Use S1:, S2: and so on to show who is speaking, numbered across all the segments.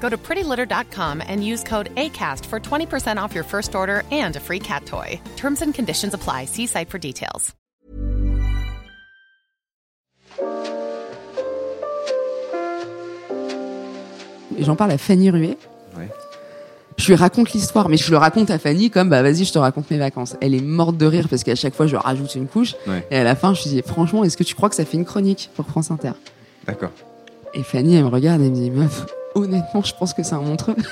S1: Go to prettylitter.com and use code ACAST for 20% off your first order and a free cat toy. Terms and conditions apply. See site for details.
S2: Et j'en parle à Fanny Ruet.
S3: Ouais.
S2: Je lui raconte l'histoire, mais je le raconte à Fanny comme bah vas-y, je te raconte mes vacances. Elle est morte de rire parce qu'à chaque fois je rajoute une couche.
S3: Ouais.
S2: Et à la fin, je lui dis franchement, est-ce que tu crois que ça fait une chronique pour France Inter?
S3: D'accord.
S2: Et Fanny, elle me regarde et me dit meuf, honnêtement, je pense que c'est un montreux.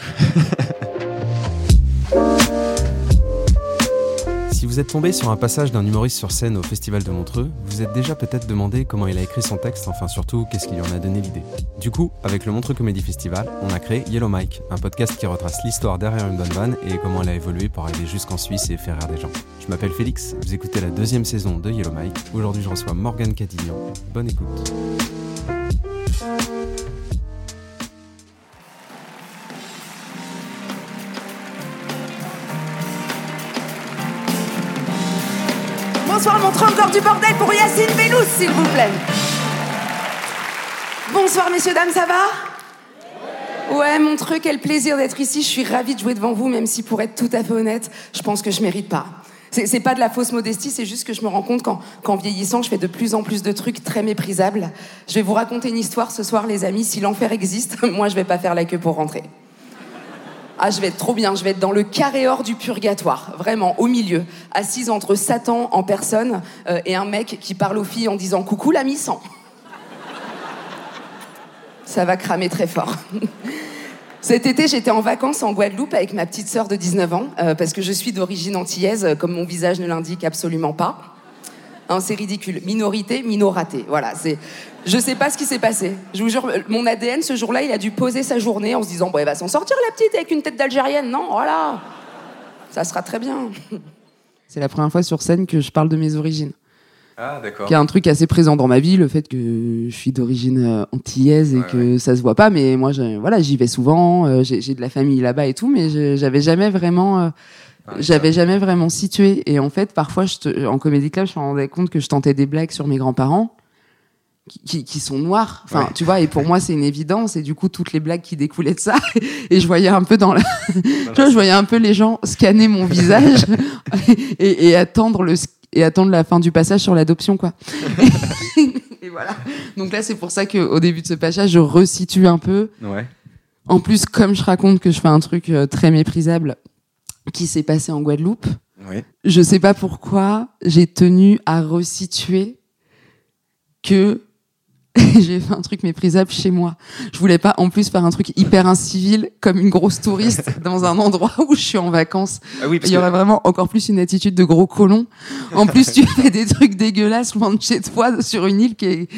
S4: Si vous êtes tombé sur un passage d'un humoriste sur scène au Festival de Montreux, vous êtes déjà peut-être demandé comment il a écrit son texte, enfin surtout qu'est-ce qui lui en a donné l'idée. Du coup, avec le Montreux Comedy Festival, on a créé Yellow Mike, un podcast qui retrace l'histoire derrière une bonne vanne et comment elle a évolué pour arriver jusqu'en Suisse et faire rire des gens. Je m'appelle Félix, vous écoutez la deuxième saison de Yellow Mike. Aujourd'hui, je reçois Morgane Cadignan. Bonne écoute.
S2: Bonsoir, montrez encore du bordel pour Yacine Bellous, s'il vous plaît. Bonsoir, messieurs, dames, ça va? Ouais, Montreux, quel plaisir d'être ici. Je suis ravie de jouer devant vous, même si, pour être tout à fait honnête, je pense que je mérite pas. C'est pas de la fausse modestie, c'est juste que je me rends compte qu'en qu'en vieillissant, je fais de plus en plus de trucs très méprisables. Je vais vous raconter une histoire ce soir, les amis. Si l'enfer existe, moi, je vais pas faire la queue pour rentrer. Ah, je vais être trop bien, je vais être dans le carré or du purgatoire, vraiment, au milieu, assise entre Satan en personne euh, et un mec qui parle aux filles en disant coucou l'ami sang. Ça va cramer très fort. Cet été, j'étais en vacances en Guadeloupe avec ma petite sœur de 19 ans, euh, parce que je suis d'origine antillaise, euh, comme mon visage ne l'indique absolument pas. Hein, c'est ridicule. Minorité, minoraté. Voilà, c'est. Je sais pas ce qui s'est passé. Je vous jure, mon ADN ce jour-là, il a dû poser sa journée en se disant bon, elle va s'en sortir la petite avec une tête d'Algérienne, non Voilà, ça sera très bien. C'est la première fois sur scène que je parle de mes origines.
S3: Ah, d'accord.
S2: Qui est un truc assez présent dans ma vie, le fait que je suis d'origine euh, antillaise et
S3: Ouais,
S2: que ça se voit pas. Mais moi, je- voilà, j'y vais souvent. euh, j'ai de la famille là-bas et tout, mais je- j'avais jamais vraiment. euh,
S3: Ouais,
S2: j'avais jamais vraiment situé. Et en fait, parfois, je te- en comédie club, je me rendais compte que je tentais des blagues sur mes grands-parents qui, qui, sont noirs. Enfin,
S3: Ouais.
S2: tu vois, et pour moi, c'est une évidence. Et du coup, toutes les blagues qui découlaient de ça, et je voyais un peu dans la, tu vois, je voyais un peu les gens scanner mon visage et, et attendre le et attendre la fin du passage sur l'adoption, quoi. et voilà. Donc là, c'est pour ça qu'au début de ce passage, je resitue un peu.
S3: Ouais.
S2: En plus, comme je raconte que je fais un truc euh, très méprisable qui s'est passé en Guadeloupe,
S3: Ouais.
S2: je sais pas pourquoi j'ai tenu à resituer que j'ai fait un truc méprisable chez moi. Je voulais pas en plus faire un truc hyper incivil comme une grosse touriste dans un endroit où je suis en vacances.
S3: Ah oui, parce
S2: Il y
S3: que...
S2: aurait vraiment encore plus une attitude de gros colon. En plus, tu fais des trucs dégueulasses loin de chez toi sur une île qui est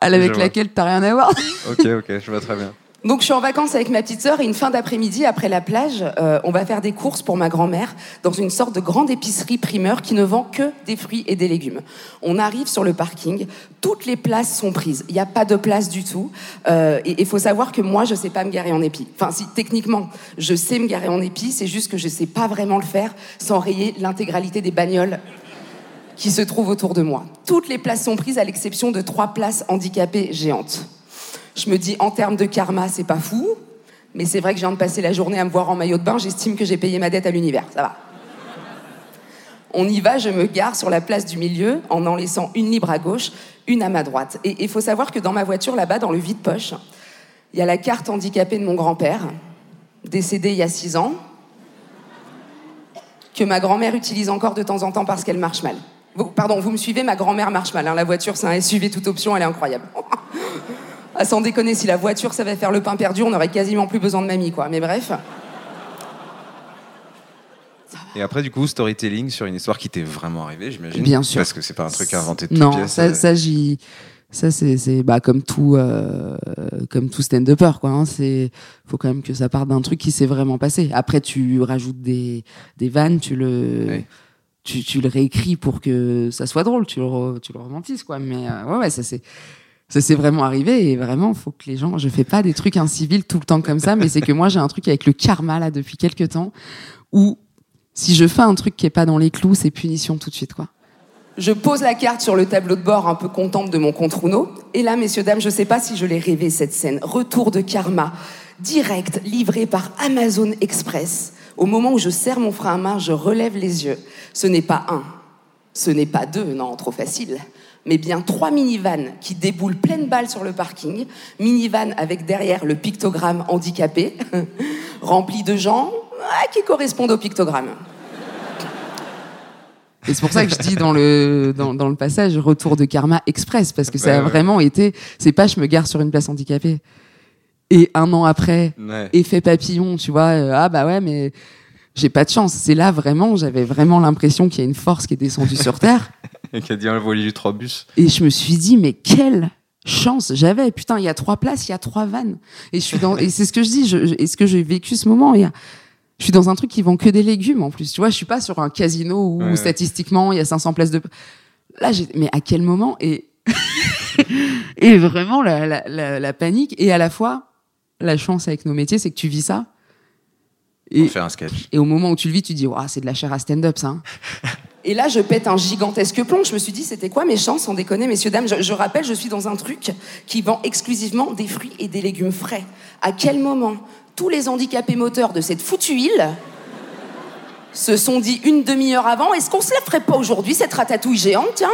S2: avec
S3: Je
S2: laquelle t'as rien à voir.
S3: Ok, ok, je vois très bien.
S2: Donc je suis en vacances avec ma petite sœur et une fin d'après-midi après la plage, euh, on va faire des courses pour ma grand-mère dans une sorte de grande épicerie primeur qui ne vend que des fruits et des légumes. On arrive sur le parking, toutes les places sont prises, il n'y a pas de place du tout. Euh, et il faut savoir que moi je sais pas me garer en épi. Enfin si techniquement je sais me garer en épi, c'est juste que je sais pas vraiment le faire sans rayer l'intégralité des bagnoles qui se trouvent autour de moi. Toutes les places sont prises à l'exception de trois places handicapées géantes. Je me dis, en termes de karma, c'est pas fou, mais c'est vrai que je viens de passer la journée à me voir en maillot de bain, j'estime que j'ai payé ma dette à l'univers, ça va. On y va, je me gare sur la place du milieu en en laissant une libre à gauche, une à ma droite. Et il faut savoir que dans ma voiture, là-bas, dans le vide-poche, il y a la carte handicapée de mon grand-père, décédé il y a six ans, que ma grand-mère utilise encore de temps en temps parce qu'elle marche mal. Pardon, vous me suivez, ma grand-mère marche mal. hein. La voiture, c'est un SUV toute option, elle est incroyable. ah, sans déconner, si la voiture savait faire le pain perdu, on aurait quasiment plus besoin de mamie, quoi. Mais bref.
S3: Et après, du coup, storytelling sur une histoire qui t'est vraiment arrivée, j'imagine.
S2: Bien sûr.
S3: Parce que c'est pas un truc inventé de toutes
S2: Non,
S3: pièces.
S2: ça,
S3: euh,
S2: ça j'y. Ça, c'est, c'est bah, comme tout, euh, comme tout stand-upper, quoi. Hein. C'est, faut quand même que ça parte d'un truc qui s'est vraiment passé. Après, tu rajoutes des, des vannes, tu le,
S3: Oui.
S2: tu, tu le réécris pour que ça soit drôle, tu le, tu le romantises, quoi. Mais euh, ouais, ouais, ça c'est. Ça s'est vraiment arrivé et vraiment, faut que les gens. Je fais pas des trucs incivils tout le temps comme ça, mais c'est que moi j'ai un truc avec le karma là depuis quelques temps où si je fais un truc qui est pas dans les clous, c'est punition tout de suite, quoi. Je pose la carte sur le tableau de bord, un peu contente de mon compte Uno. Et là, messieurs, dames, je sais pas si je l'ai rêvé cette scène. Retour de karma, direct, livré par Amazon Express. Au moment où je serre mon frein à main, je relève les yeux. Ce n'est pas un, ce n'est pas deux, non, trop facile, mais bien trois minivans qui déboulent pleine balle sur le parking. Minivan avec derrière le pictogramme handicapé, rempli de gens ah, qui correspondent au pictogramme. Et c'est pour ça que je dis dans le, dans, dans le passage retour de karma express, parce que ça
S3: Ouais,
S2: a
S3: ouais.
S2: vraiment été. C'est pas je me gare sur une place handicapée. Et un an après,
S3: Ouais.
S2: effet papillon, tu vois, euh, ah bah ouais, mais j'ai pas de chance. C'est là vraiment, j'avais vraiment l'impression qu'il y a une force qui est descendue sur Terre.
S3: Et qui a dit envoyer du 3 bus.
S2: Et je me suis dit, mais quelle chance j'avais. Putain, il y a trois places, il y a trois vannes. Et je suis dans, et c'est ce que je dis, je, je- et ce que j'ai vécu ce moment. Je suis dans un truc qui vend que des légumes en plus. Tu vois, je suis pas sur un casino où
S3: ouais.
S2: statistiquement il y a 500 places de. Là, j'ai, mais à quel moment et et vraiment la, la, la, la panique? Et à la fois la chance avec nos métiers, c'est que tu vis ça. Et,
S3: faire un sketch.
S2: et au moment où tu le vis, tu dis, Ouah, c'est de la chair à stand-up, ça. hein. Et là, je pète un gigantesque plomb. Je me suis dit, c'était quoi mes chances, sans déconner, messieurs, dames? Je, je rappelle, je suis dans un truc qui vend exclusivement des fruits et des légumes frais. À quel moment tous les handicapés moteurs de cette foutue île se sont dit une demi-heure avant, est-ce qu'on se la ferait pas aujourd'hui, cette ratatouille géante, tiens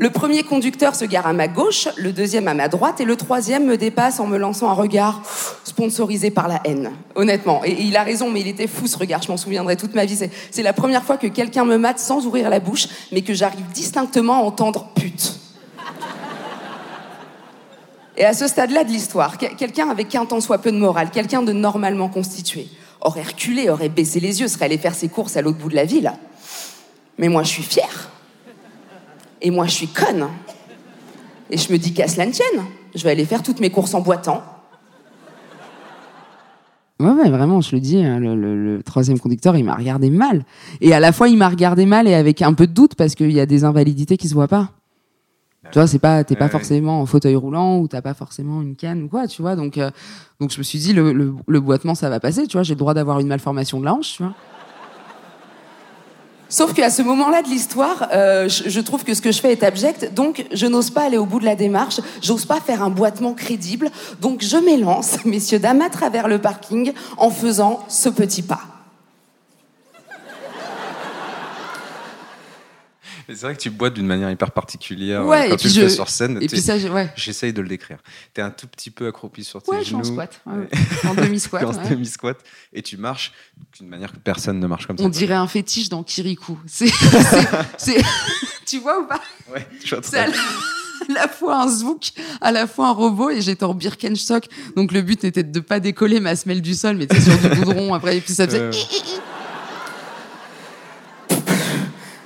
S2: le premier conducteur se gare à ma gauche, le deuxième à ma droite et le troisième me dépasse en me lançant un regard sponsorisé par la haine. Honnêtement. Et, il a raison, mais il était fou ce regard, je m'en souviendrai toute ma vie. C'est- la première fois que quelqu'un me mate sans ouvrir la bouche, mais que j'arrive distinctement à entendre pute. Et à ce stade-là de l'histoire, que- quelqu'un avec un tant soit peu de morale, quelqu'un de normalement constitué, aurait reculé, aurait baissé les yeux, serait allé faire ses courses à l'autre bout de la ville. Mais moi, je suis fière. Et moi, je suis conne. Et je me dis qu'à cela ne tienne, je vais aller faire toutes mes courses en boitant. Ouais, ouais, vraiment, je le dis, hein, le, le- le troisième conducteur, il m'a regardé mal. Et à la fois, il m'a regardé mal et avec un peu de doute parce qu'il y a des invalidités qui se voient pas. Tu vois, c'est pas, t'es pas forcément en fauteuil roulant ou t'as pas forcément une canne ou quoi, tu vois. Donc, euh, donc je me suis dit, le, le, le boitement, ça va passer, tu vois. J'ai le droit d'avoir une malformation de la hanche, tu vois. Sauf qu'à ce moment-là de l'histoire, euh, je, trouve que ce que je fais est abject, donc je n'ose pas aller au bout de la démarche, j'ose pas faire un boitement crédible, donc je m'élance, messieurs, dames, à travers le parking en faisant ce petit pas.
S3: C'est vrai que tu boites d'une manière hyper particulière.
S2: Ouais, et
S3: quand
S2: puis
S3: tu le
S2: je-
S3: fais sur scène.
S2: Et puis ça, ouais.
S3: J'essaye de le décrire. T'es un tout petit peu accroupi sur tes
S2: Ouais, je suis en squat, en demi-squat.
S3: en demi-squat. Et tu marches d'une manière que personne ne marche comme ça.
S2: On dirait un fétiche dans Kirikou. C'est, tu vois ou pas?
S3: Ouais, je vois
S2: C'est à
S3: très
S2: la, à la fois un zouk, à la fois un robot, et j'étais en Birkenstock. Donc le but était de ne pas décoller ma semelle du sol, mais tu sur du goudron après, et puis ça faisait.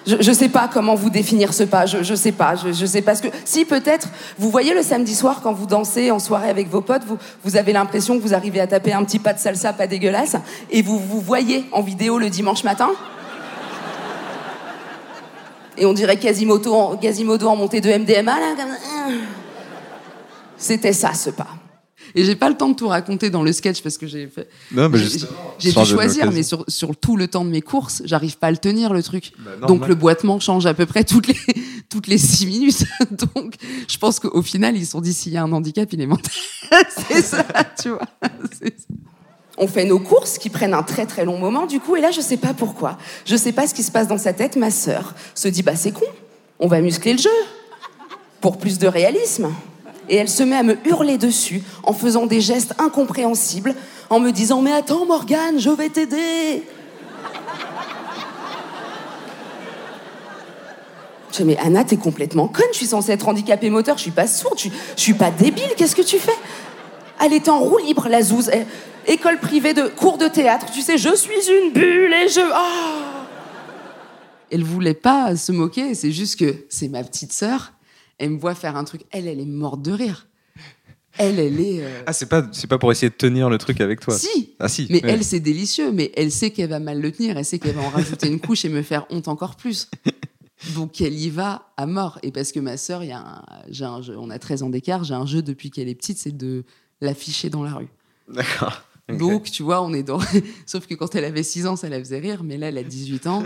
S3: Euh,
S2: Je, je sais pas comment vous définir ce pas, je, je sais pas, je, je sais pas ce que. Si peut-être, vous voyez le samedi soir quand vous dansez en soirée avec vos potes, vous, avez l'impression que vous arrivez à taper un petit pas de salsa pas dégueulasse, et vous vous voyez en vidéo le dimanche matin. Et on dirait Quasimodo en, montée de MDMA comme- C'était ça ce pas. Et j'ai pas le temps de tout raconter dans le sketch parce que j'ai fait.
S3: Non, mais
S2: j'ai-
S3: justement,
S2: J'ai
S3: sans
S2: dû choisir, mais sur, sur tout le temps de mes courses, j'arrive pas à le tenir le truc.
S3: Bah,
S2: Donc le boitement change à peu près toutes les toutes les six minutes. Donc je pense qu'au final ils se sont dit s'il y a un handicap il est mental. C'est ça, tu vois. C'est ça. On fait nos courses qui prennent un très très long moment du coup et là je sais pas pourquoi. Je sais pas ce qui se passe dans sa tête. Ma sœur se dit bah c'est con, on va muscler le jeu pour plus de réalisme. Et elle se met à me hurler dessus en faisant des gestes incompréhensibles, en me disant Mais attends, Morgane, je vais t'aider. Je dis, mais Anna, t'es complètement conne, je suis censée être handicapée moteur, je suis pas sourde, je, je suis pas débile, qu'est-ce que tu fais? Elle était en roue libre, la zouze. École privée de cours de théâtre, tu sais, je suis une bulle et je. Ah Elle voulait pas se moquer, c'est juste que c'est ma petite sœur, elle me voit faire un truc, elle, elle est morte de rire. Elle, elle est. euh,
S3: Ah, c'est pas, c'est pas pour essayer de tenir le truc avec toi.
S2: Si
S3: Ah, si.
S2: Mais
S3: ouais.
S2: elle, c'est délicieux, mais elle sait qu'elle va mal le tenir, elle sait qu'elle va en rajouter une couche et me faire honte encore plus. Donc elle y va à mort. Et parce que ma sœur, il y a un- j'ai un jeu- on a 13 ans d'écart, j'ai un jeu depuis qu'elle est petite, c'est de l'afficher dans la rue.
S3: D'accord.
S2: Donc, tu vois, on est dans. Sauf que quand elle avait 6 ans, ça la faisait rire, mais là, elle a 18 ans.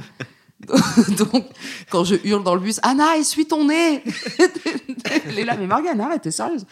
S2: Donc, quand je hurle dans le bus, Anna, essuie ton nez Elle est là, mais Morgane, arrête, t'es sérieuse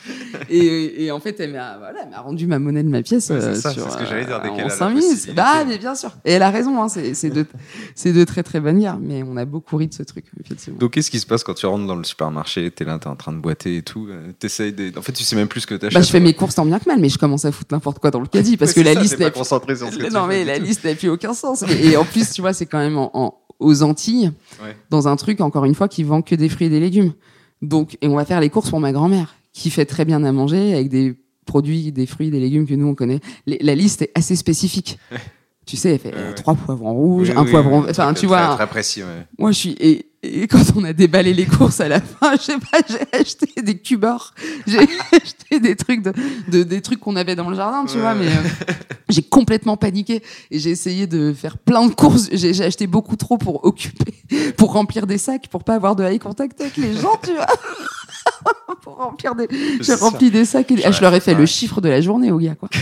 S2: et, et en fait, elle m'a voilà, rendu ma monnaie de ma pièce
S3: Ouais, c'est
S2: euh,
S3: ça,
S2: sur,
S3: c'est ce que j'allais dire, dès
S2: euh,
S3: qu'elle a
S2: en
S3: la
S2: 5 minutes. Bah, mais bien sûr. Et elle a raison, hein, c'est de, c'est de très très bonnes guerres, mais on a beaucoup ri de ce truc, effectivement.
S3: Donc, qu'est-ce qui se passe quand tu rentres dans le supermarché? T'es là, t'es en train de boiter et tout. euh, T'essayes de... En fait, tu sais même plus ce que t'achètes.
S2: Bah, je fais mes courses tant bien que mal, mais je commence à foutre n'importe quoi dans le caddie parce
S3: Ouais,
S2: que
S3: c'est
S2: la
S3: ça,
S2: liste
S3: pas
S2: n'a plus-
S3: concentré sur ce que tu
S2: non mais la liste n'a plus aucun sens. Et, et en plus, tu vois, c'est quand même en, en- aux Antilles,
S3: Ouais.
S2: dans un truc encore une fois qui vend que des fruits et des légumes. Donc, et on va faire les courses pour ma grand-mère, qui fait très bien à manger avec des produits, des fruits, des légumes que nous on connaît. Les- la liste est assez spécifique. Tu sais, elle fait euh, trois poivrons rouges,
S3: Oui,
S2: un
S3: oui,
S2: poivron.
S3: oui,
S2: Enfin, tu vois.
S3: Très, précis, ouais.
S2: moi, je suis. Et, et quand on a déballé les courses à la fin, je sais pas, j'ai acheté des cubeurs. J'ai acheté des trucs, de, de- des trucs qu'on avait dans le jardin, tu
S3: Ouais.
S2: vois, mais euh, j'ai complètement paniqué. Et j'ai essayé de faire plein de courses. J'ai acheté beaucoup trop pour occuper, pour remplir des sacs, pour pas avoir de eye contact avec les gens, tu vois. pour remplir des. J'ai rempli des sacs et ah, je leur ai fait
S3: Ouais.
S2: le chiffre de la journée aux gars, quoi.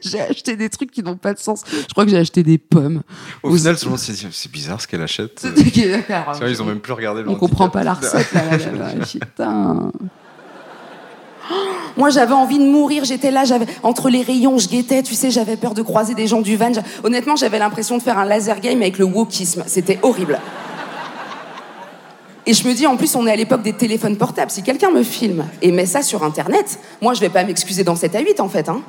S2: J'ai acheté des trucs qui n'ont pas de sens. Je crois que j'ai acheté des pommes.
S3: Au final, tout le monde s'est dit c'est bizarre ce qu'elle achète. Tu vois, ils ont même plus regardé le
S2: On comprend pas la recette là. là, là, là. Putain. Moi, j'avais envie de mourir. J'étais là, j'avais entre les rayons, je guettais. Tu sais, j'avais peur de croiser des gens du van. Honnêtement, j'avais l'impression de faire un laser game avec le wokisme. C'était horrible. Et je me dis, en plus, on est à l'époque des téléphones portables. Si quelqu'un me filme et met ça sur Internet, moi, je vais pas m'excuser dans 7 à 8, en fait. Hein.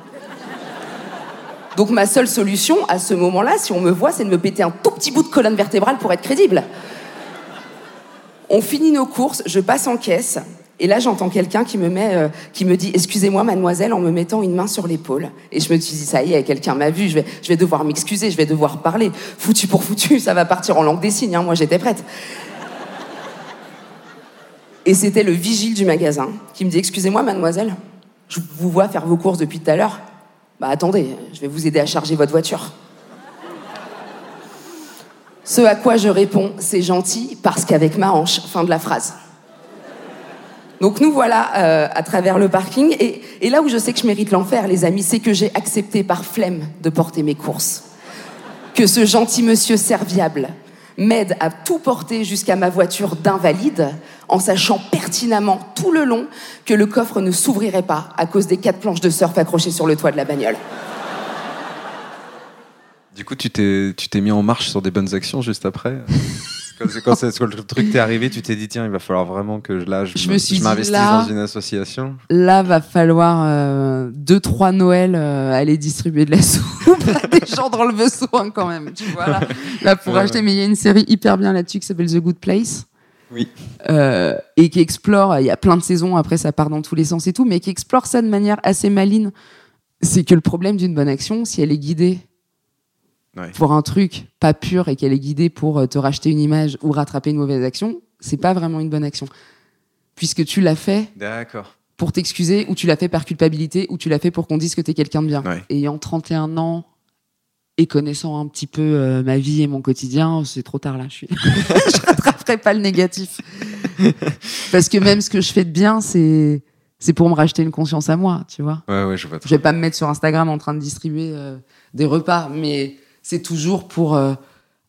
S2: Donc, ma seule solution à ce moment-là, si on me voit, c'est de me péter un tout petit bout de colonne vertébrale pour être crédible. On finit nos courses, je passe en caisse, et là j'entends quelqu'un qui me euh, dit excusez-moi mademoiselle en me mettant une main sur l'épaule. Et je me suis dit ça y est, quelqu'un m'a vu, je vais, je vais devoir m'excuser, je vais devoir parler. Foutu pour foutu, ça va partir en langue des signes. hein, moi j'étais prête. Et c'était le vigile du magasin qui me dit excusez-moi mademoiselle, je vous vois faire vos courses depuis tout à l'heure. Bah attendez, je vais vous aider à charger votre voiture. Ce à quoi je réponds, c'est gentil parce qu'avec ma hanche, fin de la phrase. Donc nous voilà euh, à travers le parking et, et là où je sais que je mérite l'enfer, les amis, c'est que j'ai accepté par flemme de porter mes courses. Que ce gentil monsieur serviable m'aide à tout porter jusqu'à ma voiture d'invalide en sachant pertinemment tout le long que le coffre ne s'ouvrirait pas à cause des quatre planches de surf accrochées sur le toit de la bagnole.
S3: Du coup, tu t'es, tu t'es mis en marche sur des bonnes actions juste après Quand, c'est- quand, c'est- quand le truc t'est arrivé, tu t'es dit tiens, il va falloir vraiment que là, je,
S2: Je
S3: me-
S2: me suis
S3: je
S2: dit,
S3: m'investisse
S2: là-
S3: dans une association.
S2: Là, va falloir euh, deux, trois Noëls euh, aller distribuer de la soupe à des gens dans le besoin quand même. Tu vois, là, là pour
S3: Ouais,
S2: acheter.
S3: ouais.
S2: Mais il y a une série hyper bien là-dessus qui s'appelle The Good Place.
S3: Oui.
S2: Euh, et qui explore, il y a plein de saisons, après ça part dans tous les sens et tout, mais qui explore ça de manière assez maline. C'est que le problème d'une bonne action, si elle est guidée
S3: Ouais.
S2: pour un truc pas pur et qu'elle est guidée pour euh, te racheter une image ou rattraper une mauvaise action, c'est pas vraiment une bonne action. Puisque tu l'as fait
S3: D'accord.
S2: pour t'excuser, ou tu l'as fait par culpabilité, ou tu l'as fait pour qu'on dise que t'es quelqu'un de bien.
S3: Ouais.
S2: Ayant 31 ans et connaissant un petit peu euh, ma vie et mon quotidien, c'est trop tard là. Je, suis... je pas le négatif. Parce que même ce que je fais de bien, c'est c'est pour me racheter une conscience à moi, tu vois.
S3: Ouais, ouais, je vois.
S2: Je vais pas me mettre sur Instagram en train de distribuer euh, des repas, mais c'est toujours pour euh,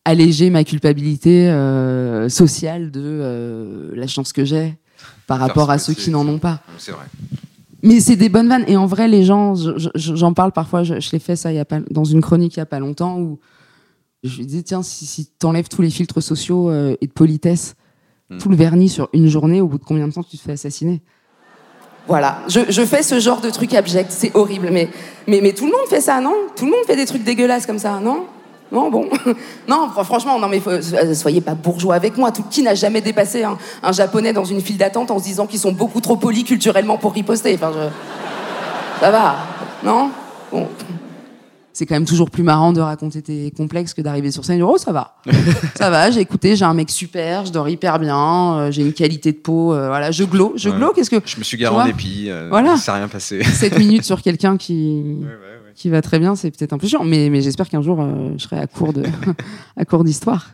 S2: alléger ma culpabilité euh, sociale de la chance que j'ai par rapport à ceux qui n'en ont pas.
S3: C'est vrai.
S2: Mais c'est des bonnes vannes. Et en vrai, les gens, je- je- j'en parle parfois, je, je l'ai fait ça il y a pas, dans une chronique il y a pas longtemps où je lui dis tiens, si, si t'enlèves tous les filtres sociaux euh, et de politesse,
S3: Mm.
S2: tout le vernis sur une journée, au bout de combien de temps tu te fais assassiner? Voilà, je, je fais ce genre de truc abject, c'est horrible, mais, mais, mais tout le monde fait ça, non? Tout le monde fait des trucs dégueulasses comme ça, non? Non, bon. non, fr- franchement, non, mais faut- euh, soyez pas bourgeois avec moi. Tout, qui n'a jamais dépassé un, un japonais dans une file d'attente en se disant qu'ils sont beaucoup trop polis culturellement pour riposter? Enfin, je... Ça va, non? Bon. C'est quand même toujours plus marrant de raconter tes complexes que d'arriver sur scène et dire, Oh, ça va. ça va, j'ai écouté, j'ai un mec super, je dors hyper bien, euh, j'ai une qualité de peau, euh, voilà, je glow. Je
S3: Ouais.
S2: glow, qu'est-ce que.
S3: Je me suis garé en épi, euh,
S2: Voilà.
S3: ça rien passé.
S2: 7 minutes sur quelqu'un qui, qui va très bien, c'est peut-être un peu chiant. Mais, mais j'espère qu'un jour, euh, je serai à court de, à court d'histoire.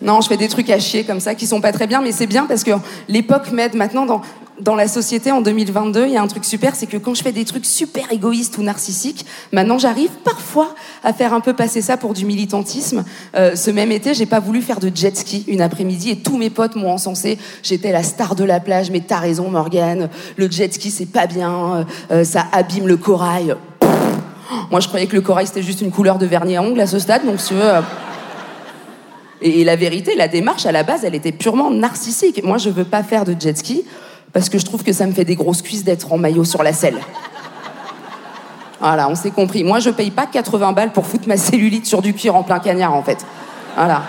S2: Non, je fais des trucs à chier comme ça qui sont pas très bien, mais c'est bien parce que l'époque m'aide maintenant dans, dans la société en 2022. Il y a un truc super, c'est que quand je fais des trucs super égoïstes ou narcissiques, maintenant j'arrive parfois à faire un peu passer ça pour du militantisme. Euh, ce même été, j'ai pas voulu faire de jet ski une après-midi et tous mes potes m'ont encensé. J'étais la star de la plage, mais t'as raison, Morgane. Le jet ski, c'est pas bien. euh, ça abîme le corail. Moi, je croyais que le corail c'était juste une couleur de vernis à ongles à ce stade, donc si tu veux. euh, et la vérité, la démarche, à la base, elle était purement narcissique. Moi, je veux pas faire de jet ski parce que je trouve que ça me fait des grosses cuisses d'être en maillot sur la selle. Voilà, on s'est compris. Moi, je paye pas 80 balles pour foutre ma cellulite sur du cuir en plein cagnard, en fait. Voilà.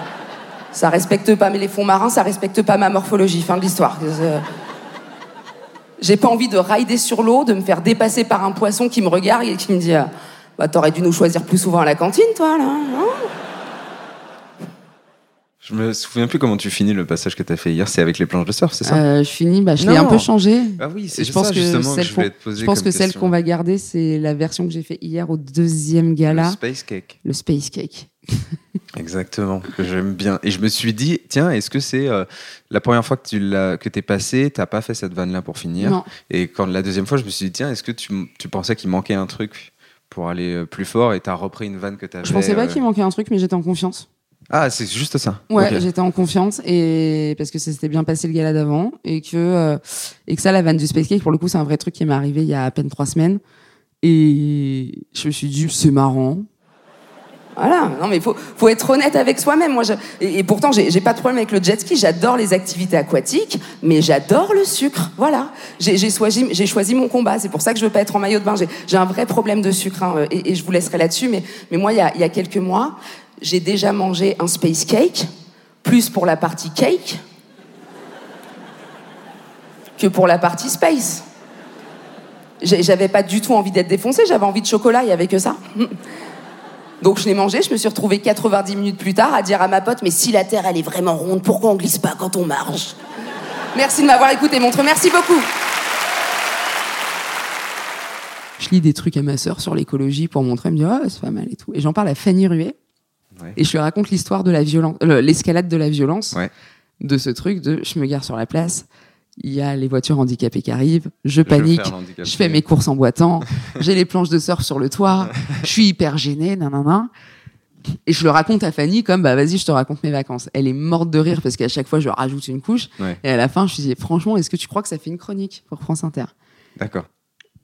S2: Ça respecte pas les fonds marins, ça respecte pas ma morphologie. Fin de l'histoire. Euh, J'ai pas envie de rider sur l'eau, de me faire dépasser par un poisson qui me regarde et qui me dit euh, Bah, t'aurais dû nous choisir plus souvent à la cantine, toi, là. non
S3: Je me souviens plus comment tu finis le passage que tu as fait hier. C'est avec les planches de surf, c'est ça?
S2: Euh, je finis, bah, je l'ai un peu changé.
S3: Ah oui, c'est
S2: je pense
S3: ça
S2: que
S3: justement que
S2: celle
S3: je voulais
S2: qu'on-
S3: te poser
S2: Je pense
S3: comme
S2: que celle qu'on va garder, c'est la version que j'ai fait hier au deuxième gala,
S3: Le Space Cake.
S2: le Space Cake.
S3: Exactement, que j'aime bien. Et je me suis dit, tiens, est-ce que c'est euh, la première fois que tu l'as, que t'es passé, t'as pas fait cette vanne-là pour finir?
S2: Non.
S3: Et quand la deuxième fois, je me suis dit, tiens, est-ce que tu, tu pensais qu'il manquait un truc pour aller euh, plus fort et t'as repris une vanne que t'avais
S2: Je pensais pas
S3: euh,
S2: qu'il manquait un truc, mais j'étais en confiance.
S3: Ah, c'est juste ça.
S2: Ouais, j'étais en confiance et parce que ça s'était bien passé le gala d'avant et que euh, et que ça, la vanne du Space Cake, pour le coup, c'est un vrai truc qui m'est arrivé il y a à peine trois semaines et je me suis dit c'est marrant. Voilà, non mais faut, faut être honnête avec soi-même. Moi, je- et, et pourtant, j'ai pas de problème avec le jet ski. J'adore les activités aquatiques, mais j'adore le sucre. Voilà, j'ai choisi, j'ai choisi mon combat. C'est pour ça que je veux pas être en maillot de bain. J'ai un vrai problème de sucre hein, et, et je vous laisserai là-dessus. Mais, mais moi, il y a, il y a quelques mois, j'ai déjà mangé un space cake, plus pour la partie cake que pour la partie space. J'avais pas du tout envie d'être défoncé. J'avais envie de chocolat. Il y avait que ça. Donc je l'ai mangé, je me suis retrouvée 90 minutes plus tard à dire à ma pote Mais si la Terre elle est vraiment ronde, pourquoi on glisse pas quand on marche? Merci de m'avoir écouté, montre, merci beaucoup Je lis des trucs à ma sœur sur l'écologie pour montrer, elle me dit Ah, c'est pas mal et tout. Et j'en parle à Fanny Ruet,
S3: Ouais.
S2: et je lui raconte l'histoire de la violence, l'escalade de la violence,
S3: Ouais.
S2: de ce truc de je me gare sur la place, il y a les voitures handicapées qui arrivent, je panique, je fais mes courses en boitant, j'ai les planches de surf sur le toit, je suis hyper gênée, nanana. Et je le raconte à Fanny comme, bah vas-y, je te raconte mes vacances. Elle est morte de rire parce qu'à chaque fois, je rajoute une couche.
S3: Ouais.
S2: Et à la fin, je lui dis, franchement, est-ce que tu crois que ça fait une chronique pour France Inter?
S3: D'accord.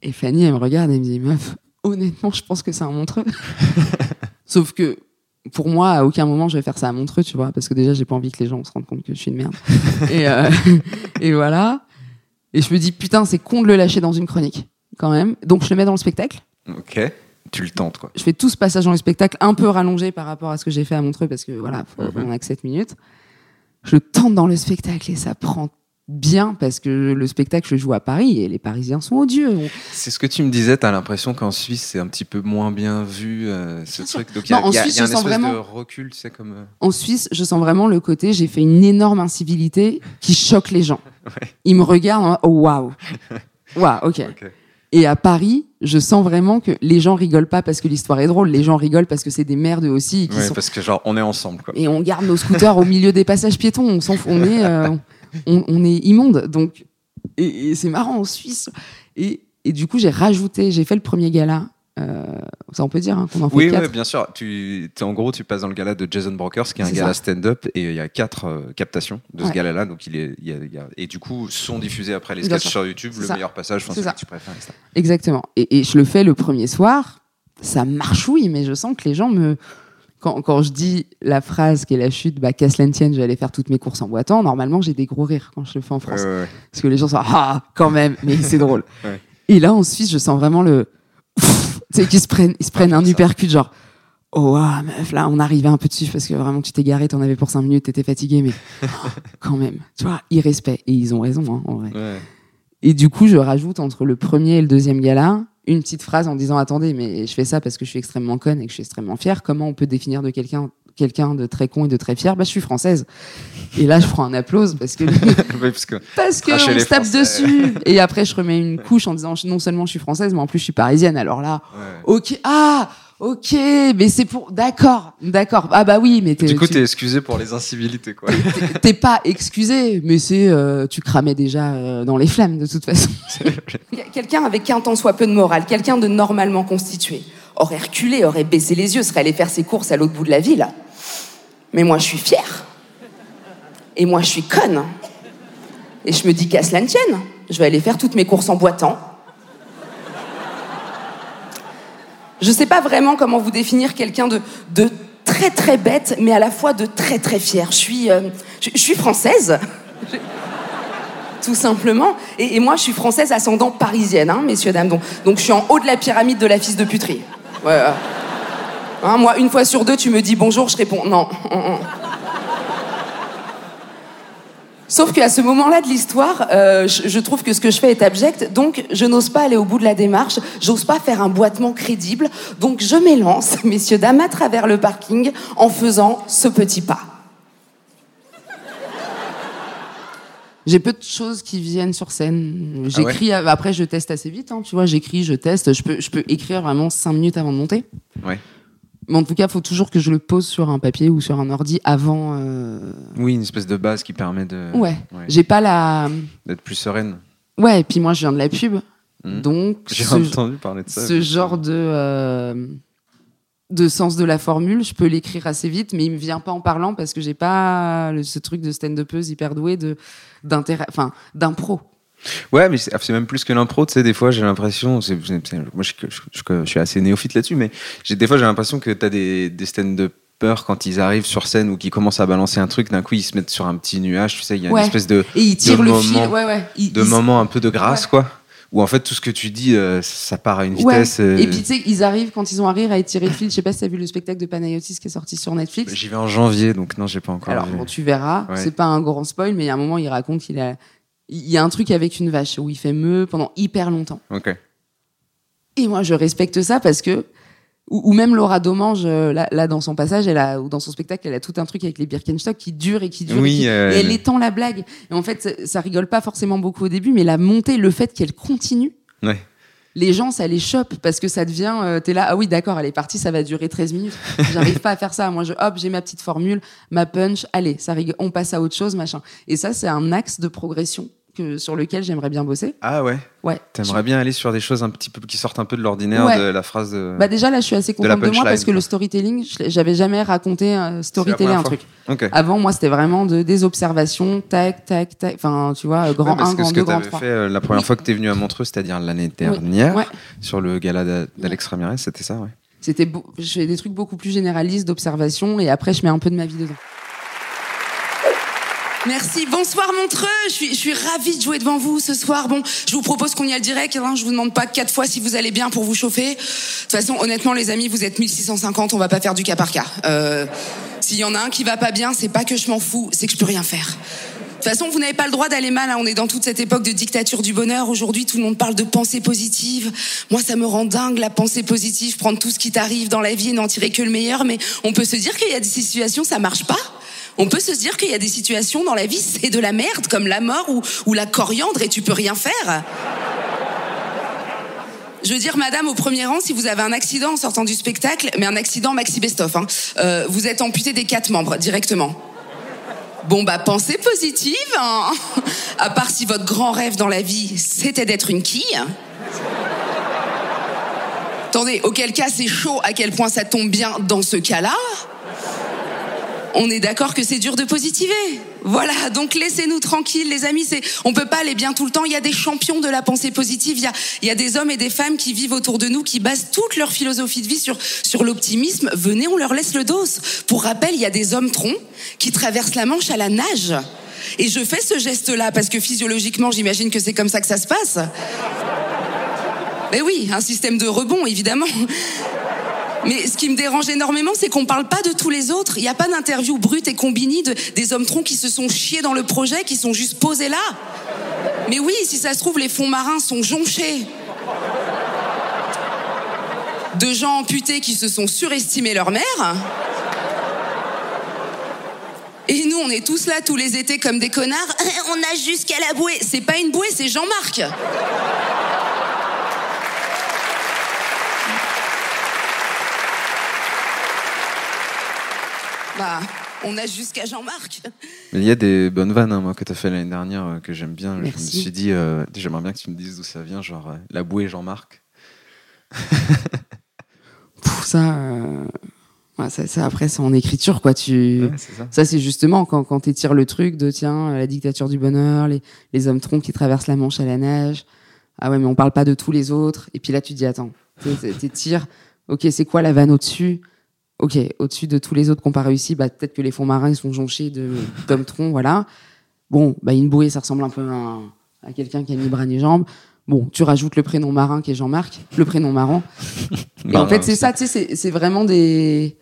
S2: Et Fanny, elle me regarde et me dit, meuf, honnêtement, je pense que c'est un montreux. Sauf que, pour moi, à aucun moment, je vais faire ça à montreux, tu vois, parce que déjà, j'ai pas envie que les gens se rendent compte que je suis une merde. et, euh, et voilà. Et je me dis, putain, c'est con de le lâcher dans une chronique, quand même. Donc, je le mets dans le spectacle.
S3: Ok. Tu le tentes, quoi.
S2: Je fais tout ce passage dans le spectacle un peu rallongé par rapport à ce que j'ai fait à Montreux parce que voilà, faut- on a que 7 minutes. Je le tente dans le spectacle et ça prend bien parce que le spectacle, joue à Paris et les Parisiens sont odieux.
S3: C'est ce que tu me disais, t'as l'impression qu'en Suisse, c'est un petit peu moins bien vu, euh, ce
S2: Bien
S3: truc. Donc il y a,
S2: Non, en
S3: il y a-
S2: Suisse,
S3: y a un de
S2: vraiment-
S3: recul, tu sais, comme... euh,
S2: En Suisse, je sens vraiment le côté, j'ai fait une énorme incivilité qui choque les gens.
S3: Ouais.
S2: Ils me regardent, oh waouh. Waouh, ok. Et à Paris, je sens vraiment que les gens rigolent pas parce que l'histoire est drôle, les gens rigolent parce que c'est des merdes aussi. qui
S3: Ouais,
S2: sont-
S3: parce que genre, on est ensemble, quoi.
S2: et on garde nos scooters au milieu des passages piétons. On, s'en fout, on est, euh, on, on est immonde. Donc, et, et c'est marrant en Suisse. Et, et du coup, j'ai rajouté, j'ai fait le premier gala. euh, ça, on peut dire hein, qu'on en fait
S3: Oui,
S2: quatre.
S3: oui, bien sûr. Tu, en gros, tu passes dans le gala de Jason Brokers, qui est un gala stand-up, et il y a quatre euh, captations de ce gala-là. Donc, il est, il y a- il y a- et du coup, sont diffusés après les sketchs sur YouTube, le
S2: ça.
S3: meilleur passage, enfin, celui que tu préfères. etc.
S2: Exactement. Et, et je le fais le premier soir. Ça marchouille, mais je sens que les gens me. Quand, quand je dis la phrase qui est la chute, bah, qu'à cela ne tienne, je vais aller faire toutes mes courses en boitant, normalement, j'ai des gros rires quand je le fais en France.
S3: Ouais, ouais, ouais.
S2: Parce que les gens sont ah quand même, mais c'est drôle. Et là en Suisse, je sens vraiment le tu sais qu'ils se prennent ils se prennent un uppercut genre Oh, ah, meuf, là, on arrivait un peu dessus parce que vraiment, tu t'es garé, t'en avais pour 5 minutes, t'étais fatigué, mais oh, quand même, tu vois, irrespect. Et ils ont raison, hein, en vrai. Et du coup, je rajoute entre le premier et le deuxième gala une petite phrase en disant Attendez, mais je fais ça parce que je suis extrêmement conne et que je suis extrêmement fière. Comment on peut définir de quelqu'un quelqu'un de très con et de très fier? Bah, je suis française. Et là, je prends un applause parce que
S3: Oui, parce que
S2: parce que on se tape
S3: Français.
S2: dessus. Et après, je remets une couche en disant non seulement je suis française, mais en plus je suis parisienne. Alors là,
S3: Ouais.
S2: ok, ah, ok, mais c'est pour, d'accord, d'accord. Ah bah oui, mais t'es,
S3: du coup,
S2: tu-
S3: t'es excusé pour les incivilités, quoi.
S2: t'es- pas excusé, mais c'est, euh, tu cramais déjà euh, dans les flammes de toute façon. Quelqu'un avec un tant soit peu de morale, quelqu'un de normalement constitué, aurait reculé, aurait baissé les yeux, serait allé faire ses courses à l'autre bout de la ville. Mais moi, je suis fière. Et moi, je suis conne. Et je me dis qu'à cela ne tienne, je vais aller faire toutes mes courses en boitant. Je sais pas vraiment comment vous définir quelqu'un de, très très bête, mais à la fois de très très fier. Je suis, euh, française. Tout simplement. Et, moi, je suis française ascendant parisienne, hein, messieurs, dames. Donc, je suis en haut de la pyramide de la fils de puterie. Hein, moi, une fois sur deux, tu me dis bonjour, je réponds non. Sauf qu'à ce moment-là de l'histoire, euh, je, je trouve que ce que je fais est abject, donc je n'ose pas aller au bout de la démarche, j'ose pas faire un boitement crédible, donc je m'élance, messieurs, dames, à travers le parking en faisant ce petit pas. J'ai peu de choses qui viennent sur scène. J'écris, après je teste assez vite, hein, tu vois, j'écris, je teste, je peux, je peux écrire vraiment cinq minutes avant de monter.
S3: Ouais.
S2: Mais en tout cas, il faut toujours que je le pose sur un papier ou sur un ordi avant. euh,
S3: Oui, une espèce de base qui permet de
S2: Ouais. J'ai pas la.
S3: d'être plus sereine.
S2: Ouais, et puis moi, je viens de la pub.
S3: Mhm.
S2: Donc,
S3: J'ai
S2: ce,
S3: entendu parler de ça.
S2: ce genre de, euh, de sens de la formule, je peux l'écrire assez vite, mais il me vient pas en parlant parce que j'ai pas le- ce truc de stand-upeuse hyper douée de, d'intérêt, enfin, d'impro.
S3: Ouais, mais c'est même plus que l'impro, tu sais, des fois j'ai l'impression, c'est- moi je, je- je- je suis assez néophyte là-dessus, mais j'ai- des fois j'ai l'impression que t'as des, des stand-uppers quand ils arrivent sur scène ou qu'ils commencent à balancer un truc, d'un coup ils se mettent sur un petit nuage, tu sais, il y a
S2: Ouais.
S3: une espèce de,
S2: Et il tire
S3: de
S2: le
S3: moment-
S2: fil, ouais, ouais. Il-
S3: de
S2: il-
S3: moment un peu de grâce, quoi. Où en fait tout ce que tu dis, euh, ça part à une vitesse. euh,
S2: Et puis, tu sais, ils arrivent quand ils ont à rire à étirer le fil. Je sais pas si t'as vu le spectacle de Panayotis qui est sorti sur Netflix.
S3: J'y vais en janvier, donc non, j'ai pas encore
S2: Alors,
S3: vu.
S2: bon, tu verras. C'est pas un grand spoil, mais il y a un moment, il raconte qu'il a. Il y a un truc avec une vache où il fait meu pendant hyper longtemps.
S3: Ok.
S2: Et moi, je respecte ça parce que. Ou, ou même Laura Domange, euh, là, là, dans son passage, elle a, ou dans son spectacle, elle a tout un truc avec les Birkenstock qui dure et qui dure.
S3: Oui,
S2: et, qui-
S3: euh,
S2: et elle
S3: elle-
S2: étend la blague. Et en fait, ça, ça rigole pas forcément beaucoup au début, mais la montée, le fait qu'elle continue,
S3: Ouais.
S2: les gens, ça les chope parce que ça devient. euh, T'es là, ah oui, d'accord, elle est partie, ça va durer 13 minutes. J'arrive pas à faire ça. Moi, je, hop, j'ai ma petite formule, ma punch, allez, ça rigole, on passe à autre chose, machin. Et ça, c'est un axe de progression que, sur lequel j'aimerais bien bosser.
S3: Ah ouais.
S2: Ouais.
S3: T'aimerais bien aller sur des choses un petit peu qui sortent un peu de l'ordinaire
S2: Ouais.
S3: de la phrase de.
S2: Bah déjà là je suis assez contente de, moi parce que le storytelling, j'avais jamais raconté euh, storyteller
S3: première
S2: un
S3: fois.
S2: truc.
S3: Ok.
S2: Avant moi c'était vraiment de, des observations, tac tac tac, enfin tu vois, euh, grand
S3: Ouais, parce
S2: 1,
S3: que
S2: grand
S3: ce
S2: 2,
S3: que
S2: grand
S3: t'avais
S2: 3.
S3: fait euh, la première
S2: Oui.
S3: fois que t'es venu à Montreux, c'est-à-dire l'année dernière,
S2: Ouais.
S3: sur le gala d'A- d'Alex Ramirez, c'était ça, ouais.
S2: C'était je fais des trucs beaucoup plus généralistes d'observation et après je mets un peu de ma vie dedans. Merci, bonsoir Montreux, je suis, je suis ravie de jouer devant vous ce soir. Bon, je vous propose qu'on y aille direct, hein. je vous demande pas quatre fois si vous allez bien pour vous chauffer. De toute façon, honnêtement les amis, vous êtes 1650, on va pas faire du cas par cas. Euh, S'il y en a un qui va pas bien, c'est pas que je m'en fous, c'est que je peux rien faire. De toute façon, vous n'avez pas le droit d'aller mal. hein. On est dans toute cette époque de dictature du bonheur. Aujourd'hui, tout le monde parle de pensée positive. Moi, ça me rend dingue la pensée positive. Prendre tout ce qui t'arrive dans la vie et n'en tirer que le meilleur. Mais on peut se dire qu'il y a des situations, ça marche pas. On peut se dire qu'il y a des situations dans la vie, c'est de la merde, comme la mort ou, la coriandre, et tu peux rien faire. Je veux dire, madame, au premier rang, si vous avez un accident en sortant du spectacle, mais un accident maxi best-of, hein, euh, vous êtes amputé des quatre membres directement. Bon, bah, pensez positive, hein. À part si votre grand rêve dans la vie, c'était d'être une quille. Attendez, auquel cas c'est chaud à quel point ça tombe bien dans ce cas-là. On est d'accord que c'est dur de positiver. Voilà, donc laissez-nous tranquilles, les amis. C'est, on peut pas aller bien tout le temps. Il y a des champions de la pensée positive. Il y a, des hommes et des femmes qui vivent autour de nous, qui basent toute leur philosophie de vie sur, sur l'optimisme. Venez, on leur laisse le dos. Pour rappel, il y a des hommes troncs qui traversent la Manche à la nage. Et je fais ce geste-là parce que physiologiquement, j'imagine que c'est comme ça que ça se passe. Mais oui, un système de rebond, évidemment. Mais ce qui me dérange énormément, c'est qu'on parle pas de tous les autres. Il n'y a pas d'interview brute et combinée de, des hommes troncs qui se sont chiés dans le projet, qui sont juste posés là. Mais oui, si ça se trouve, les fonds marins sont jonchés de gens amputés qui se sont surestimés leur mère. Et nous, on est tous là tous les étés comme des connards. On a jusqu'à la bouée. C'est pas une bouée, c'est Jean-Marc. Bah, on a jusqu'à Jean-Marc.
S3: Il y a des bonnes vannes, hein, moi, que tu as fait l'année dernière, euh, que j'aime bien. Je me suis dit, euh, j'aimerais bien que tu me dises d'où ça vient, genre euh, la bouée Jean-Marc.
S2: Ça, euh, ouais, ça, ça, après, c'est en écriture, quoi. Tu...
S3: Ouais, c'est ça.
S2: Ça, c'est justement quand, quand tu étires le truc de, tiens, la dictature du bonheur, les, les hommes troncs qui traversent la Manche à la nage. Ah ouais, mais on parle pas de tous les autres. Et puis là, tu te dis, attends, t'é- t'étires, ok, c'est quoi la vanne au-dessus? Ok, au-dessus de tous les autres qu'on pas réussi, bah, peut-être que les fonds marins, ils sont jonchés de- d'hommes troncs, voilà. Bon, bah, une bouée, ça ressemble un peu à, un- à quelqu'un qui a ni bras ni jambes. Bon, tu rajoutes le prénom marin qui est Jean-Marc, le prénom marrant. Et en fait, c'est ça, tu sais, c'est- vraiment des,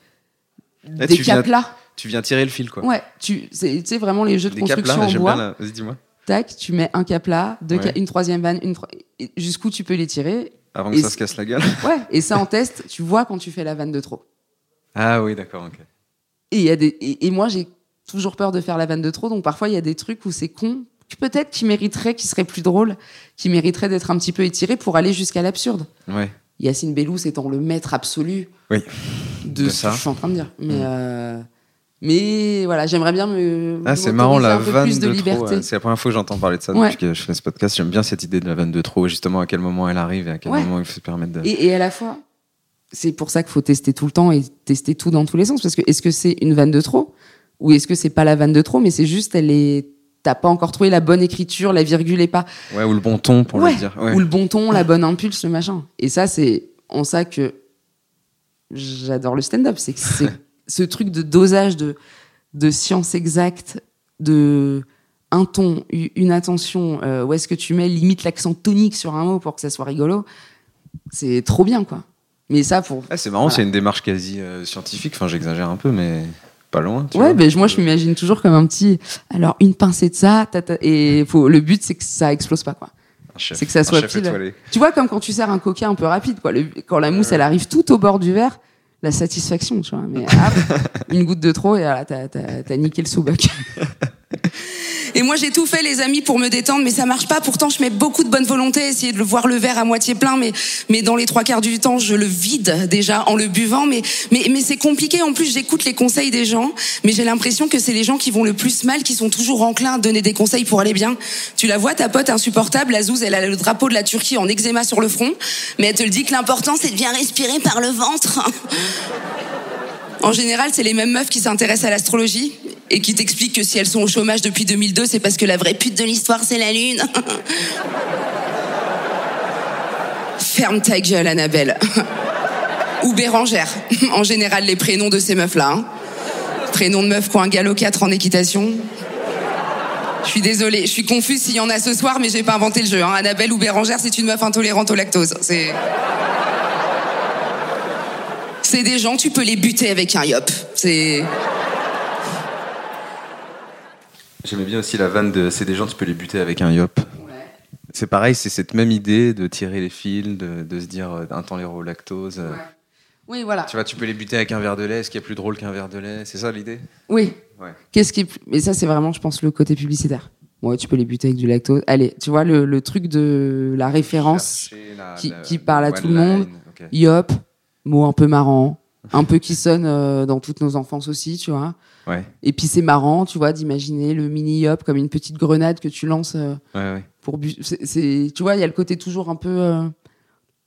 S3: Là,
S2: des
S3: tu viens-
S2: caplas.
S3: Tu viens tirer le fil, quoi.
S2: Ouais, tu sais vraiment les jeux de
S3: Des
S2: construction en bois.
S3: Vas-y, dis-moi.
S2: Tac, tu mets un capla, deux
S3: Ouais.
S2: ca- une troisième vanne, une jusqu'où tu peux les tirer.
S3: Avant
S2: Et
S3: que ça se casse la gueule.
S2: Ouais, et ça en test, tu vois quand tu fais la vanne de trop.
S3: Ah oui, d'accord, ok.
S2: Et y a des et, et moi j'ai toujours peur de faire la vanne de trop, donc parfois il y a des trucs où c'est con, peut-être qui mériterait, qui serait plus drôle, qui mériterait d'être un petit peu étiré pour aller jusqu'à l'absurde.
S3: Ouais.
S2: Yacine Bellous étant le maître absolu
S3: Oui.
S2: de,
S3: De
S2: ce
S3: ça.
S2: que je suis en train de dire. Mais
S3: Mm.
S2: euh, mais voilà, j'aimerais bien me
S3: Ah, c'est marrant la vanne de,
S2: de,
S3: trop. C'est la première fois que j'entends parler de ça
S2: Ouais.
S3: depuis que je fais ce podcast. J'aime bien cette idée de la vanne de trop justement à quel moment elle arrive et à quel
S2: Ouais.
S3: moment il faut se permettre de.
S2: Et, et à la fois, c'est pour ça qu'il faut tester tout le temps et tester tout dans tous les sens. Parce que est-ce que c'est une vanne de trop ou est-ce que c'est pas la vanne de trop, mais c'est juste elle est t'as pas encore trouvé la bonne écriture, la virgule est pas
S3: Ouais, ou le bon ton pour
S2: Ouais.
S3: le dire. Ouais.
S2: ou le bon ton, la bonne impulse, le machin. Et ça, c'est en ça que j'adore le stand-up, c'est que ce truc de dosage de de science exacte, de un ton, une attention, euh, où est-ce que tu mets limite l'accent tonique sur un mot pour que ça soit rigolo, c'est trop bien quoi. Mais ça pour
S3: Ah, c'est marrant,
S2: Voilà.
S3: c'est une démarche quasi euh, scientifique. Enfin, j'exagère un peu, mais pas loin. tu
S2: Ouais,
S3: vois.
S2: ben moi je m'imagine toujours comme un petit. Alors une pincée de ça, tata, et faut, le but c'est que ça explose pas quoi. C'est que ça soit pile-. Tu vois comme quand tu sers un coca un peu rapide quoi. Le- quand la mousse elle arrive tout au bord du verre, la satisfaction tu vois. Mais hop, une goutte de trop et voilà, t'as, niqué le sous-boc. Et moi j'ai tout fait les amis pour me détendre, mais ça marche pas. Pourtant je mets beaucoup de bonne volonté, essayer de le voir le verre à moitié plein, mais mais dans les trois quarts du temps je le vide déjà en le buvant. Mais mais mais c'est compliqué. En plus j'écoute les conseils des gens, mais j'ai l'impression que c'est les gens qui vont le plus mal qui sont toujours enclins à donner des conseils pour aller bien. Tu la vois ta pote insupportable, la zouze, elle a le drapeau de la Turquie en eczéma sur le front, mais elle te le dit que l'important c'est de bien respirer par le ventre. En général, c'est les mêmes meufs qui s'intéressent à l'astrologie et qui t'expliquent que si elles sont au chômage depuis 2002, c'est parce que la vraie pute de l'histoire, c'est la lune. Ferme ta gueule, Annabelle. Ou Bérangère. En général, les prénoms de ces meufs-là. hein. Prénom de meuf qui ont un galop 4 en équitation. Je suis désolée, je suis confuse s'il y en a ce soir, mais j'ai pas inventé le jeu. hein. Annabelle ou Bérangère, c'est une meuf intolérante au lactose. C'est. C'est des gens, tu peux les buter avec un yop. C'est.
S3: J'aimais bien aussi la vanne de c'est des gens, tu peux les buter avec un yop. C'est pareil, c'est cette même idée de tirer les fils, de, de se dire euh, un temps au lactose. euh,
S2: Oui, voilà.
S3: Tu vois, tu peux les buter avec un verre de lait. Est-ce qu'il y a plus drôle qu'un verre de lait C'est ça l'idée?
S2: Oui.
S3: Ouais.
S2: Qu'est-ce qui est plus- Mais ça, c'est vraiment, je pense, le côté publicitaire. Ouais, tu peux les buter avec du lactose. Allez, tu vois, le, le truc de la référence,
S3: Chercher la-
S2: qui-
S3: la-
S2: qui parle à
S3: one
S2: tout le monde.
S3: line, ok.
S2: yop, mot un peu marrant, un peu qui sonne euh, dans toutes nos enfances aussi, tu vois.
S3: Ouais,
S2: Et puis c'est marrant, tu vois, d'imaginer le mini yop comme une petite grenade que tu lances euh,
S3: ouais, ouais.
S2: pour c'est, tu vois, il y a le côté toujours un peu euh,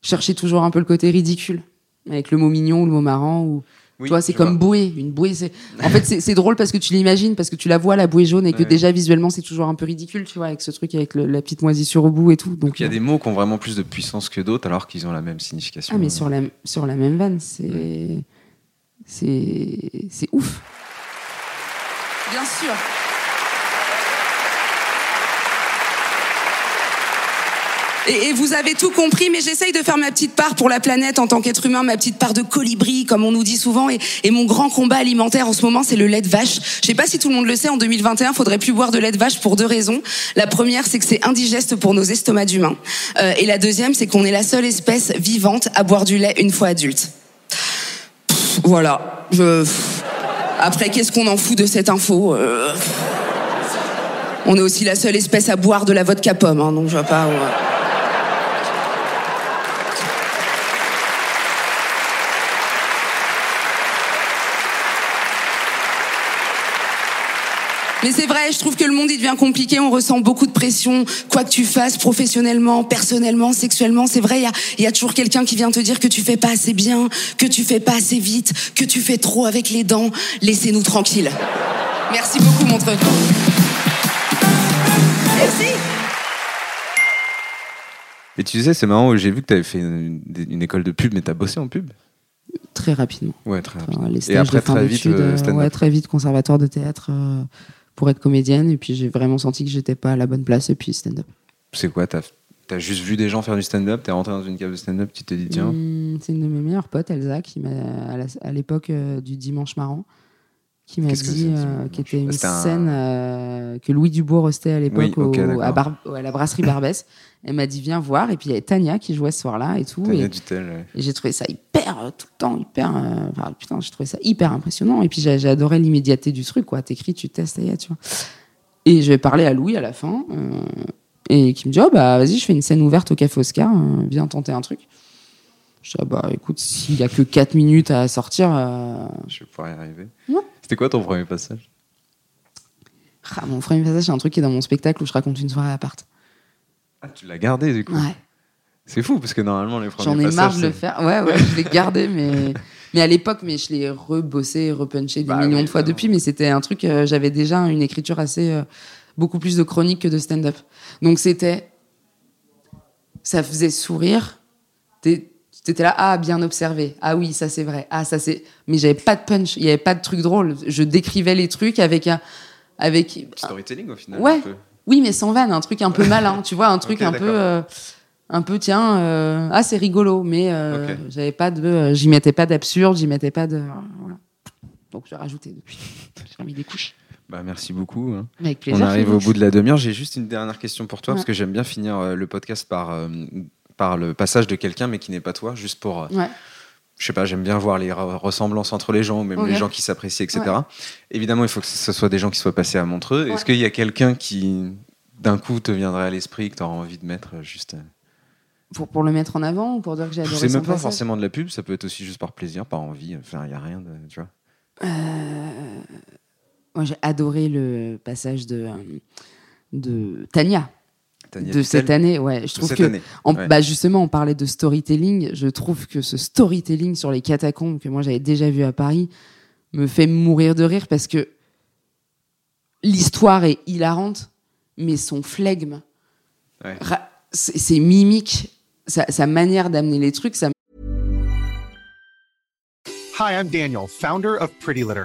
S2: chercher toujours un peu le côté ridicule avec le mot mignon ou le mot marrant ou
S3: Oui,
S2: tu vois, c'est comme
S3: vois.
S2: bouée, une bouée c'est en fait c'est, drôle parce que tu l'imagines parce que tu la vois la bouée jaune et que déjà visuellement c'est toujours un peu ridicule, tu vois, avec ce truc avec le- la petite moisissure au bout et tout. Donc
S3: Il y a
S2: euh,
S3: des mots qui ont vraiment plus de puissance que d'autres alors qu'ils ont la même signification.
S2: Ah, mais sur la, sur la même vanne, c'est. C'est. C'est ouf. Bien sûr.
S5: Et, vous avez tout compris, mais j'essaye de faire ma petite part pour la planète en tant qu'être humain, ma petite part de colibri, comme on nous dit souvent. Et, mon grand combat alimentaire en ce moment, c'est le lait de vache. Je sais pas si tout le monde le sait, en 2021, faudrait plus boire de lait de vache pour deux raisons. La première, c'est que c'est indigeste pour nos estomacs d'humains. Euh, et la deuxième, c'est qu'on est la seule espèce vivante à boire du lait une fois adulte. Voilà. Je... Après, qu'est-ce qu'on en fout de cette info Euh, On est aussi la seule espèce à boire de la vodka pomme, hein, donc je vois pas. ouais. Mais c'est vrai, je trouve que le monde il devient compliqué, on ressent beaucoup de pression, quoi que tu fasses, professionnellement, personnellement, sexuellement, c'est vrai, il y a, il y a toujours quelqu'un qui vient te dire que tu fais pas assez bien, que tu fais pas assez vite, que tu fais trop avec les dents. Laissez-nous tranquilles. Merci beaucoup, Montreux. Merci.
S3: Et tu sais, c'est marrant, j'ai vu que tu avais fait une, une école de pub, mais tu as bossé en pub
S2: Très rapidement.
S3: Ouais, très rapide.
S2: Enfin, les
S3: Et
S2: stages
S3: après,
S2: de fin
S3: très vite, euh,
S2: ouais, très vite conservatoire de théâtre euh, pour être comédienne. Et puis j'ai vraiment senti que j'étais pas à la bonne place. Et puis stand-up.
S3: C'est quoi T'as as juste vu des gens faire du stand-up T'es rentré dans une cave de stand-up, tu t'es dit tiens.
S2: Hum, c'est une de mes meilleures potes, Elsa, qui m'a à l'époque euh, du Dimanche Marrant, qui m'a
S3: Qu'est-ce que
S2: dit,
S3: le
S2: euh, qui était une
S3: C'était un-
S2: scène euh, que Louis Dubourg hostait à l'époque
S3: Oui,
S2: au- à, Bar- à la brasserie Barbès. Elle m'a dit viens voir. Et puis il y avait Tania qui jouait ce soir-là et tout.
S3: Tania
S2: et-
S3: Dutel, ouais.
S2: Et j'ai trouvé ça hyper, euh, tout le temps, hyper. euh, enfin, putain, j'ai trouvé ça hyper impressionnant. Et puis j'ai adoré l'immédiateté du truc, quoi. T'écris, tu testes, et tu vois. Et je vais parler à Louis à la fin, euh, et qui me dit Oh, bah vas-y, je fais une scène ouverte au Café Oscar, euh, viens tenter un truc. Je dis Ah, bah écoute, s'il y a que 4 minutes à sortir,
S3: Je vais pouvoir y arriver.
S2: Ouais.
S3: C'était quoi ton premier passage?
S2: Ah, mon premier passage, c'est un truc qui est dans mon spectacle où je raconte une soirée à appart.
S3: Ah, tu l'as gardé du coup
S2: Ouais.
S3: C'est fou parce que normalement les premiers
S2: J'en ai
S3: passages,
S2: marre de le faire. Ouais, ouais, je l'ai gardé, mais, mais à l'époque, mais je l'ai rebossé, repunché des
S3: Bah
S2: millions
S3: oui,
S2: de fois depuis. Mais c'était un truc, euh, j'avais déjà une écriture assez. euh, beaucoup plus de chronique que de stand-up. Donc c'était. Ça faisait sourire. T'étais là, ah, bien observé. Ah oui, ça c'est vrai. Ah, ça c'est. Mais j'avais pas de punch, il y avait pas de truc drôle. Je décrivais les trucs avec un. Avec,
S3: Storytelling au final.
S2: Ouais.
S3: un peu.
S2: Oui, mais sans vanne, un truc un peu malin, tu vois, un truc un peu, euh, un peu tiens, euh, ah c'est rigolo, mais euh, j'avais pas de, euh, j'y mettais pas d'absurde, j'y mettais pas de, voilà. Donc j'ai rajouté depuis, j'ai remis des couches.
S3: Bah, merci beaucoup. hein.
S2: Avec plaisir.
S3: On arrive au bout de la demi-heure. J'ai juste une dernière question pour toi,
S2: Ouais.
S3: parce que j'aime bien finir le podcast par, par le passage de quelqu'un, mais qui n'est pas toi, juste pour.
S2: Ouais.
S3: Je sais pas, j'aime bien voir les re- ressemblances entre les gens, même les gens qui s'apprécient, etc. Évidemment, il faut que ce soit des gens qui soient passés à Montreux.
S2: Ouais.
S3: Est-ce qu'il y a quelqu'un qui, d'un coup, te viendrait à l'esprit, que tu auras envie de mettre euh, juste. euh,
S2: Pour, pour le mettre en avant ou pour dire que j'ai adoré
S3: C'est même pas
S2: passage
S3: forcément de la pub, ça peut être aussi juste par plaisir, par envie. Enfin, il n'y a rien de. Tu vois.
S2: Moi j'ai adoré le passage de, euh, de Tania. De cette année, ouais. Je trouve que
S3: année.
S2: En-
S3: Ouais.
S2: bah justement, on parlait de storytelling. Je trouve que ce storytelling sur les catacombes que moi j'avais déjà vu à Paris me fait mourir de rire parce que l'histoire est hilarante, mais son flegme,
S3: Ouais.
S2: ses ses mimiques, sa, sa manière d'amener les trucs, ça
S6: Hi, I'm Daniel, founder of Pretty Litter.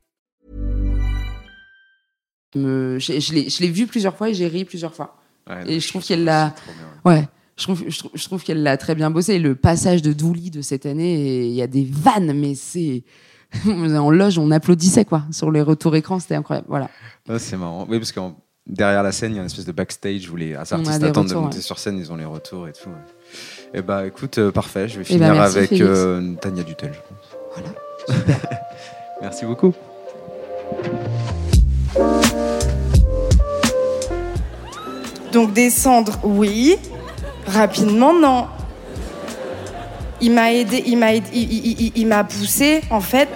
S2: Me, je, je l'ai- vu plusieurs fois et j'ai ri plusieurs fois.
S3: Ouais,
S2: Et je trouve qu'elle l'a-
S3: ouais.
S2: Ouais. Je trouve, je, trouve, je trouve qu'elle l'a très bien bossé. Le passage de Douli de cette année, il y a des vannes, mais c'est. en loge, on applaudissait, quoi. Sur les retours écran, c'était incroyable. Voilà.
S3: C'est marrant. Oui, parce que derrière la scène, il y a une espèce de backstage où les artistes attendent de monter
S2: ouais.
S3: sur scène, ils ont les retours et tout. Et bah écoute, euh, parfait, je vais
S2: Eh ben,
S3: finir
S2: merci,
S3: avec euh, Tania Dutel, je pense.
S2: Voilà.
S3: Merci beaucoup.
S7: Donc descendre, oui. Rapidement, non. Il m'a aidé, il m'a aidé- il, m'a poussé en fait.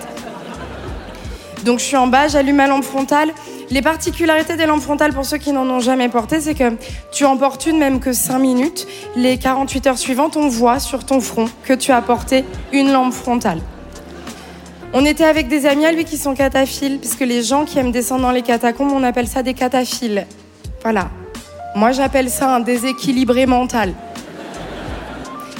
S7: Donc je suis en bas, j'allume ma lampe frontale, Les particularités des lampes frontales, pour ceux qui n'en ont jamais porté, c'est que tu en portes une même que 5 minutes. Les 48 heures suivantes, on voit sur ton front que tu as porté une lampe frontale. On était avec des amis à lui qui sont cataphiles, puisque les gens qui aiment descendre dans les catacombes, on appelle ça des cataphiles. Voilà. Moi, j'appelle ça un déséquilibré mental.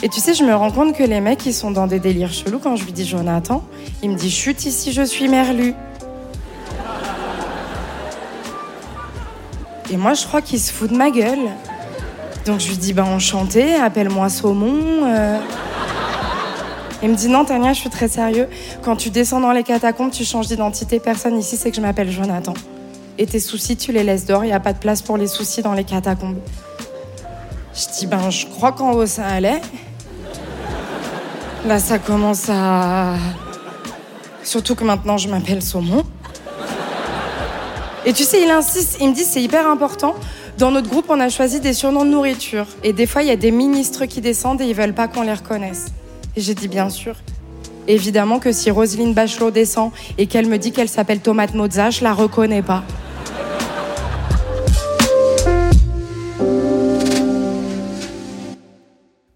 S7: Et tu sais, je me rends compte que les mecs, ils sont dans des délires chelous quand je lui dis Jonathan. Il me dit chute ici, je suis merlu. Et moi, je crois qu'il se fout de ma gueule. Donc je lui dis, ben enchanté, appelle-moi Saumon. euh. Il me dit, non, Tania, je suis très sérieux. Quand tu descends dans les catacombes, tu changes d'identité. Personne ici sait que je m'appelle Jonathan. Et tes soucis, tu les laisses dehors. Il n'y a pas de place pour les soucis dans les catacombes. Je dis, ben je crois qu'en haut, ça allait. Là, ça commence à... Surtout que maintenant, je m'appelle Saumon. Et tu sais, il insiste, il me dit c'est hyper important. Dans notre groupe, on a choisi des surnoms de nourriture. Et des fois, il y a des ministres qui descendent et ils veulent pas qu'on les reconnaisse. Et j'ai dit bien sûr. Évidemment que si Roselyne Bachelot descend et qu'elle me dit qu'elle s'appelle Tomate Mozza, je la reconnais pas.